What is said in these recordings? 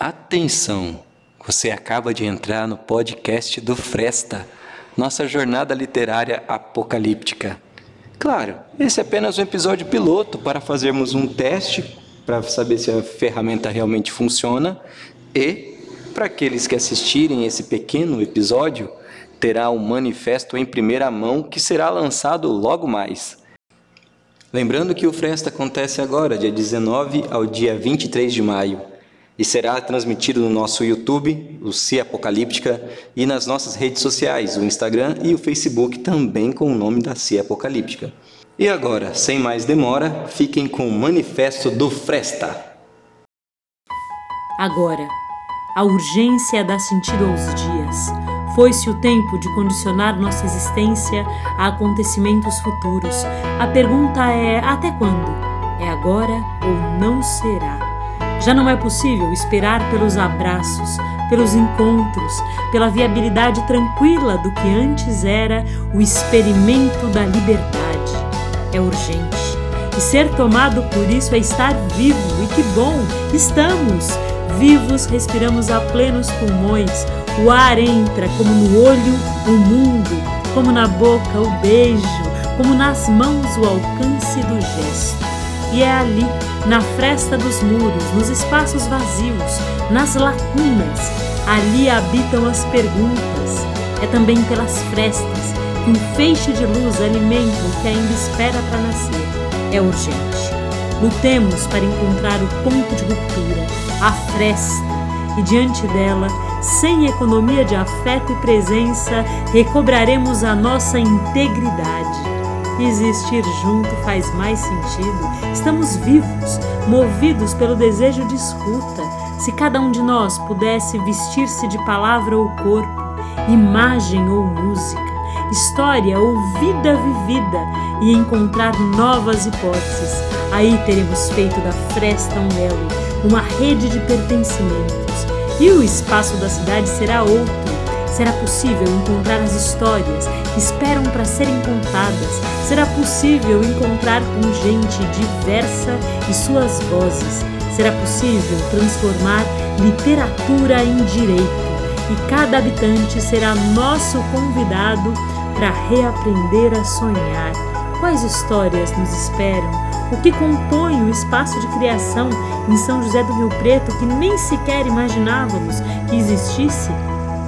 Atenção! Você acaba de entrar no podcast do Fresta, nossa jornada literária apocalíptica. Claro, esse é apenas um episódio piloto para fazermos um teste para saber se a ferramenta realmente funciona e, para aqueles que assistirem esse pequeno episódio, terá um manifesto em primeira mão que será lançado logo mais. Lembrando que o Fresta acontece agora, dia 19 ao dia 23 de maio e será transmitido no nosso YouTube, o Cia Apocalíptica, e nas nossas redes sociais, o Instagram e o Facebook, também com o nome da Cia Apocalíptica. E agora, sem mais demora, fiquem com o Manifesto do Fresta. Agora, a urgência dá sentido aos dias. Foi-se o tempo de condicionar nossa existência a acontecimentos futuros. A pergunta é: até quando? É agora ou não será? Já não é possível esperar pelos abraços, pelos encontros, pela viabilidade tranquila do que antes era o experimento da liberdade. É urgente. E ser tomado por isso é estar vivo, e que bom! Estamos! Vivos, respiramos a plenos pulmões, o ar entra como no olho o mundo, como na boca o beijo, como nas mãos o alcance do gesto. E é ali, na fresta dos muros, nos espaços vazios, nas lacunas, ali habitam as perguntas. É também pelas frestas que um feixe de luz alimenta o que ainda espera para nascer. É urgente. Lutemos para encontrar o ponto de ruptura, a fresta, e diante dela, sem economia de afeto e presença, recobraremos a nossa integridade Existir junto faz mais sentido. Estamos vivos, movidos pelo desejo de escuta. Se cada um de nós pudesse vestir-se de palavra ou corpo, imagem ou música, história ou vida vivida e encontrar novas hipóteses, aí teremos feito da fresta um elo, uma rede de pertencimentos. E o espaço da cidade será outro Será possível encontrar as histórias que esperam para serem contadas. Será possível encontrar com gente diversa e suas vozes. Será possível transformar literatura em direito. E cada habitante será nosso convidado para reaprender a sonhar. Quais histórias nos esperam? O que compõe o espaço de criação em São José do Rio Preto que nem sequer imaginávamos que existisse?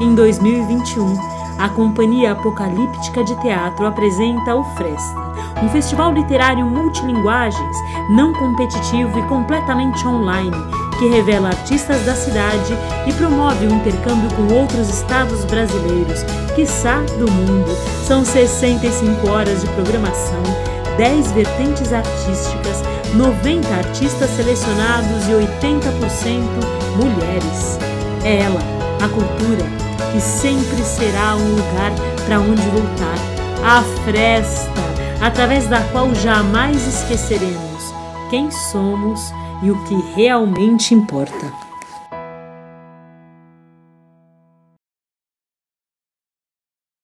Em 2021, a Companhia Apocalíptica de Teatro apresenta o Fresta, um festival literário multilinguagens, não competitivo e completamente online, que revela artistas da cidade e promove o um intercâmbio com outros estados brasileiros, quiçá do mundo. São 65 horas de programação, 10 vertentes artísticas, 90 artistas selecionados e 80% mulheres. É ela, a cultura que sempre será um lugar para onde voltar, a fresta, através da qual jamais esqueceremos quem somos e o que realmente importa.